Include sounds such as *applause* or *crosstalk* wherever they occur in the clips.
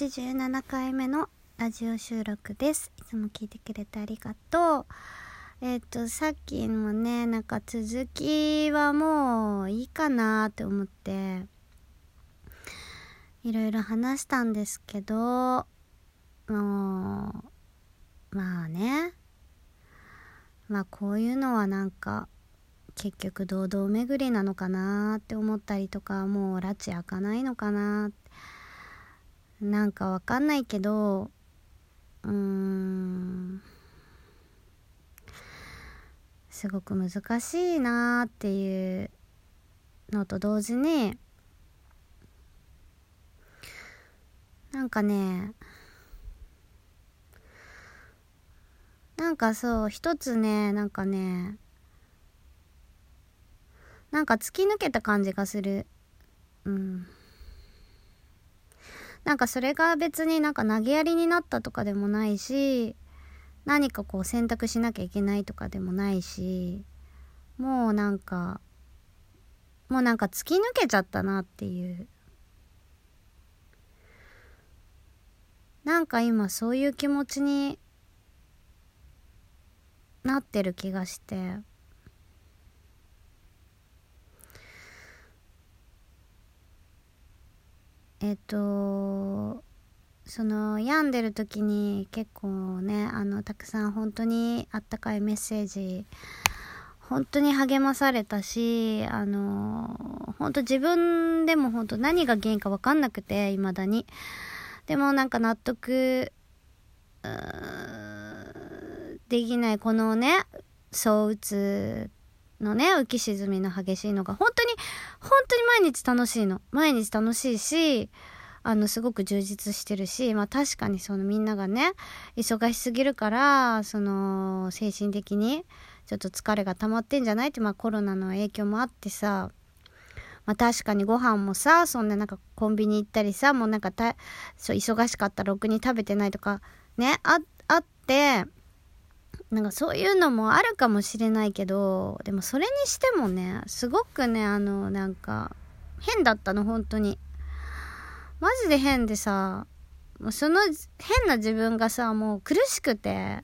87回目のラジオ収録です。いつも聞いてくれてありがとう。えっ、と、さっきもね、なんか続きはもういいかなって思って、いろいろ話したんですけど、もう、まあね。まあこういうのはなんか、結局堂々巡りなのかなって思ったりとか、もう拉致開かないのかなってなんかわかんないけど、うーん、すごく難しいなっていうのと同時に、なんかね、なんかそう、一つね、なんかね、なんか突き抜けた感じがする。うん。なんかそれが別になんか投げやりになったとかでもないし、何かこう選択しなきゃいけないとかでもないし、もうなんか、もうなんか突き抜けちゃったなっていう。なんか今そういう気持ちになってる気がして。えっとその病んでる時に結構ねあのたくさん本当にあったかいメッセージ本当に励まされたしあの本当自分でも本当何が原因か分かんなくて未だに。でもなんか納得できないこのね躁うつのね浮き沈みの激しいのが本当に本当に毎日楽しいの。毎日楽しいしあのすごく充実してるしまあ確かにそのみんながね忙しすぎるからその精神的にちょっと疲れが溜まってんじゃないってまあコロナの影響もあってさまあ確かにご飯もさそんななんかコンビニ行ったりさもうなんかたそう忙しかったらろくに食べてないとかねああってなんかそういうのもあるかもしれないけど、でもそれにしてもね、すごくね、あの、なんか、変だったの、本当に。マジで変でさ、もうその変な自分がさ、もう苦しくて、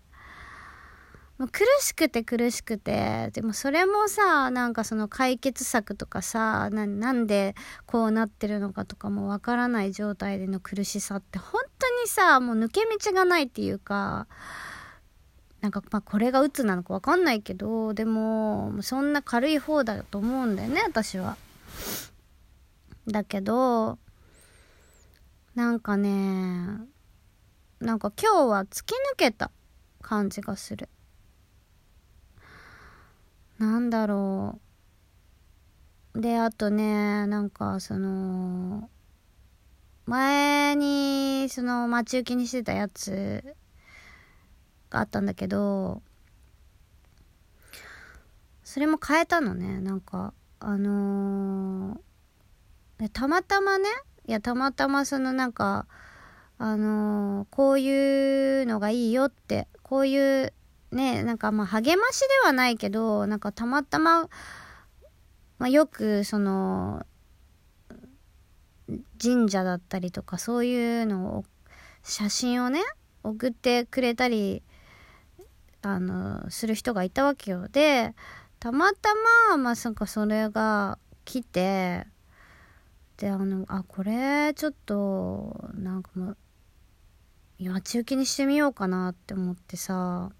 もう苦しくて苦しくて、でもそれもさ、なんかその解決策とかさ、なんでこうなってるのかとかもわからない状態での苦しさって本当にさ、もう抜け道がないっていうか、なんかまあこれが鬱なのかわかんないけど、でも、そんな軽い方だと思うんだよね、私は。だけど、なんかね、なんか今日は突き抜けた感じがする。なんだろう。で、あとね、なんかその、前に、その待ち受けにしてたやつがあったんだけどそれも変えたのね。なんかあのー、たまたまねいやたまたまそのなんかあのー、こういうのがいいよってこういうねなんかまあ励ましではないけどなんかたまたま、まあ、よくその神社だったりとかそういうのを写真をね送ってくれたりあのする人がいたわけよ。でたまたままさかそれが来てであのあこれちょっとなんかもう待ち受けにしてみようかなって思ってさ。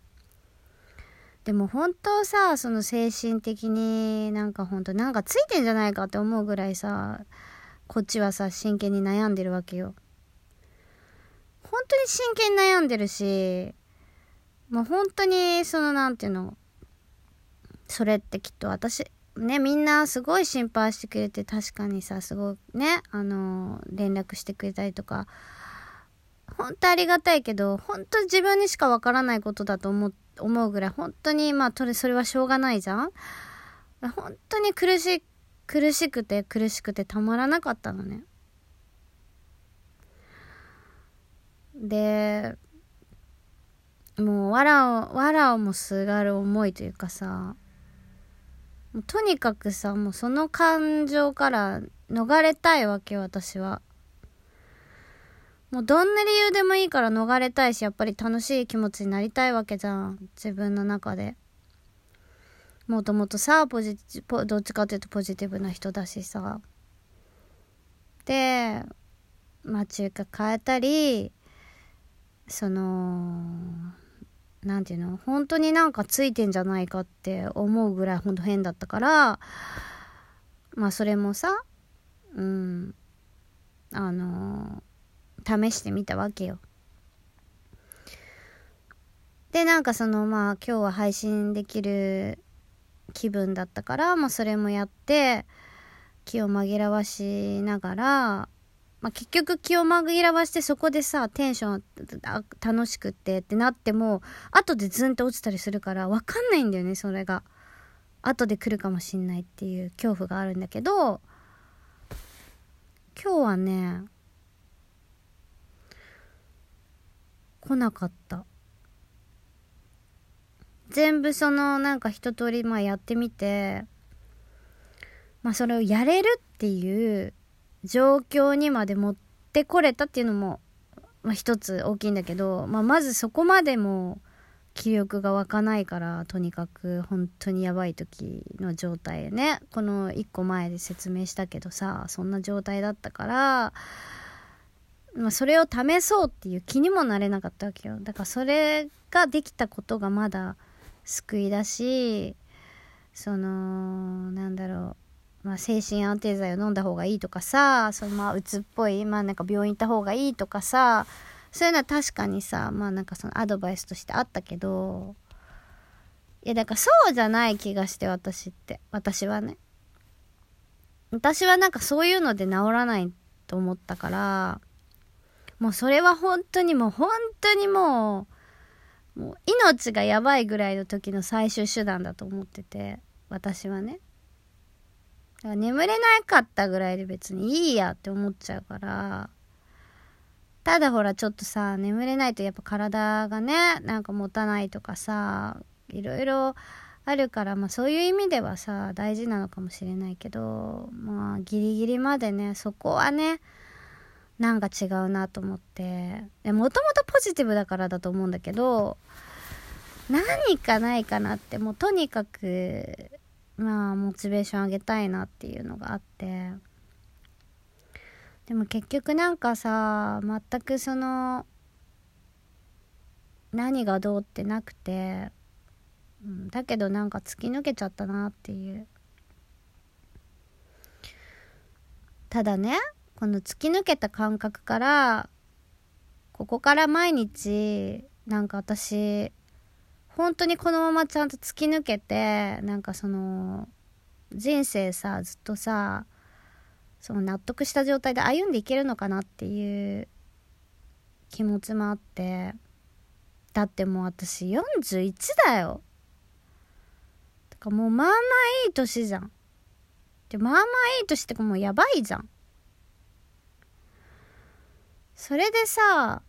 でも本当さその精神的になんか本当なんかついてんじゃないかって思うぐらいさこっちはさ真剣に悩んでるわけよ。本当に真剣に悩んでるしもう本当にそのなんていうのそれってきっと私ねみんなすごい心配してくれて確かにさすごいねあの連絡してくれたりとか本当ありがたいけど本当自分にしかわからないことだと思う思うぐらい本当にまあそれはしょうがないじゃん。本当に苦し苦しくて苦しくてたまらなかったのね。でもうわらをわらをもすがる思いというかさもうとにかくさもうその感情から逃れたいわけ私はもうどんな理由でもいいから逃れたいし、やっぱり楽しい気持ちになりたいわけじゃん。自分の中で。もともとさ、ポジティどっちかっていうとポジティブな人だしさ。で、まあ中華変えたり、その、なんていうの？本当になんかついてんじゃないかって思うぐらいほんと変だったから、まあそれもさ、うん、あの試してみたわけよ。で、なんかそのまあ今日は配信できる気分だったから、まあそれもやって、気を紛らわしながら、まあ、結局気を紛らわしてそこでさ、テンション楽しくってってなっても、後でズンと落ちたりするからわかんないんだよね、それが。後で来るかもしんないっていう恐怖があるんだけど、今日はね、来なかった。全部そのなんか一通りまあやってみて、まあそれをやれるっていう状況にまで持ってこれたっていうのも、まあ一つ大きいんだけど、まあまずそこまでも気力が湧かないから、とにかく本当にやばい時の状態ね。この一個前で説明したけどさ、そんな状態だったから、まあそれを試そうっていう気にもなれなかったわけよ。だからそれができたことがまだ救いだし、その、なんだろう。まあ、精神安定剤を飲んだ方がいいとかさ、そのまあ、うつっぽい、まあなんか病院行った方がいいとかさ、そういうのは確かにさ、まあなんかそのアドバイスとしてあったけど、いやだからそうじゃない気がして私って。私はね。私はなんかそういうので治らないと思ったから、もうそれは本当にもう本当にもう、もう命がやばいぐらいの時の最終手段だと思ってて、私はね。だから眠れなかったぐらいで別にいいやって思っちゃうから、ただほらちょっとさ、眠れないとやっぱ体がね、なんか持たないとかさ、いろいろあるから、まあそういう意味ではさ、大事なのかもしれないけど、まあギリギリまでね、そこはね、なんか違うなと思って。もともとポジティブだからだと思うんだけど、何かないかなって、もうとにかく、まあモチベーション上げたいなっていうのがあって。でも結局なんかさ全くその何がどうってなくて、うん、だけどなんか突き抜けちゃったなっていう。ただねこの突き抜けた感覚からここから毎日なんか私本当にこのままちゃんと突き抜けてなんかその人生さずっとさその納得した状態で歩んでいけるのかなっていう気持ちもあってだってもう私41だよ。だからもうまあまあいい年じゃん。でまあまあいい年ってかもうやばいじゃん。それでさ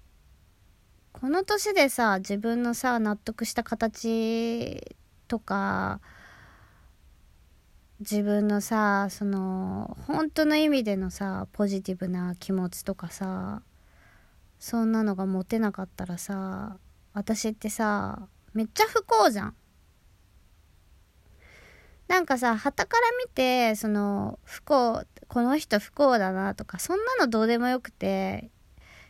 この年でさ自分のさ納得した形とか自分のさその本当の意味でのさポジティブな気持ちとかさそんなのが持てなかったらさ私ってさめっちゃ不幸じゃん。なんかさ、旗から見て、その、不幸、この人不幸だなとか、そんなのどうでもよくて、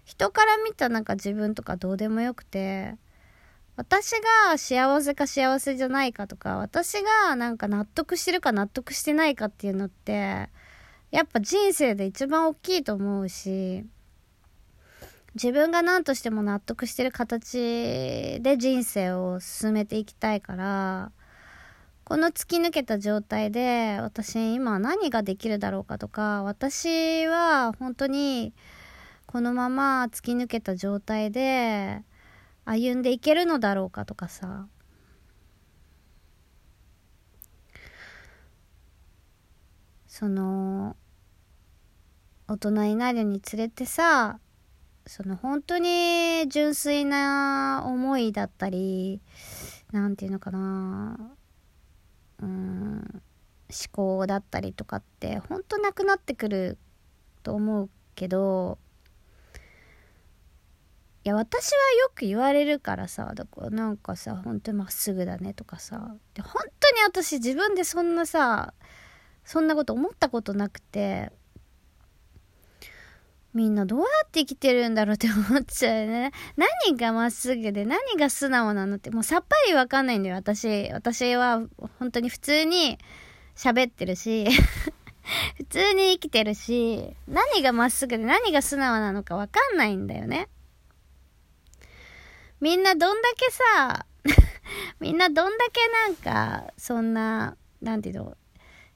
人から見たなんか自分とかどうでもよくて、私が幸せか幸せじゃないかとか、私がなんか納得してるか納得してないかっていうのって、やっぱ人生で一番大きいと思うし、自分が何としても納得してる形で人生を進めていきたいから、この突き抜けた状態で私今何ができるだろうかとか、私は本当にこのまま突き抜けた状態で歩んでいけるのだろうかとかさ。その大人になるにつれてさその本当に純粋な思いだったりなんていうのかなうん思考だったりとかって本当なくなってくると思うけどいや、私はよく言われるからさ、だからなんかさ、本当にまっすぐだねとかさ、で本当に私自分でそんなさ、そんなこと思ったことなくて、みんなどうやって生きてるんだろうって思っちゃうよね。何がまっすぐで何が素直なのってもうさっぱりわかんないんだよ、私。私は本当に普通に喋ってるし *laughs* 普通に生きてるし、何がまっすぐで何が素直なのかわかんないんだよね。みんなどんだけさ、*laughs* みんなどんだけなんか、そんな、なんていうの、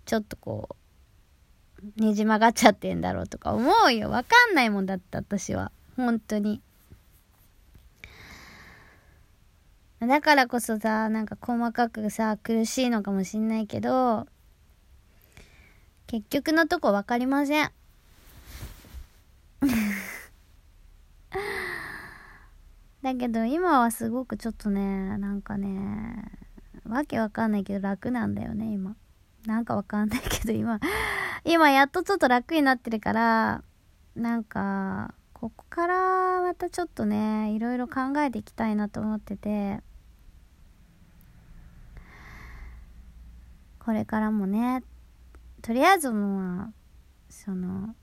ちょっとこう、ねじ曲がっちゃってんだろうとか思うよ。わかんないもんだった、私は。本当に。だからこそさ、なんか細かくさ、苦しいのかもしんないけど、結局のとこ分かりません。だけど今はすごくちょっとね、なんかね、わけわかんないけど楽なんだよね、今。なんかわかんないけど今、今やっとちょっと楽になってるから、なんか、ここからまたちょっとね、いろいろ考えていきたいなと思ってて、これからもね、とりあえずもう、その、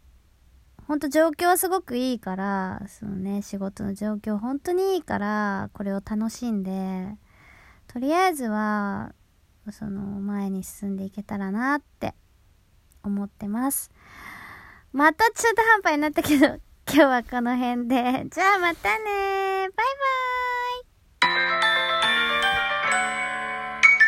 ほんと状況はすごくいいから、そのね、仕事の状況本当にいいから、これを楽しんで、とりあえずは、その、前に進んでいけたらなって思ってます。また中途半端になったけど、今日はこの辺で。じゃあまたねバイバーイ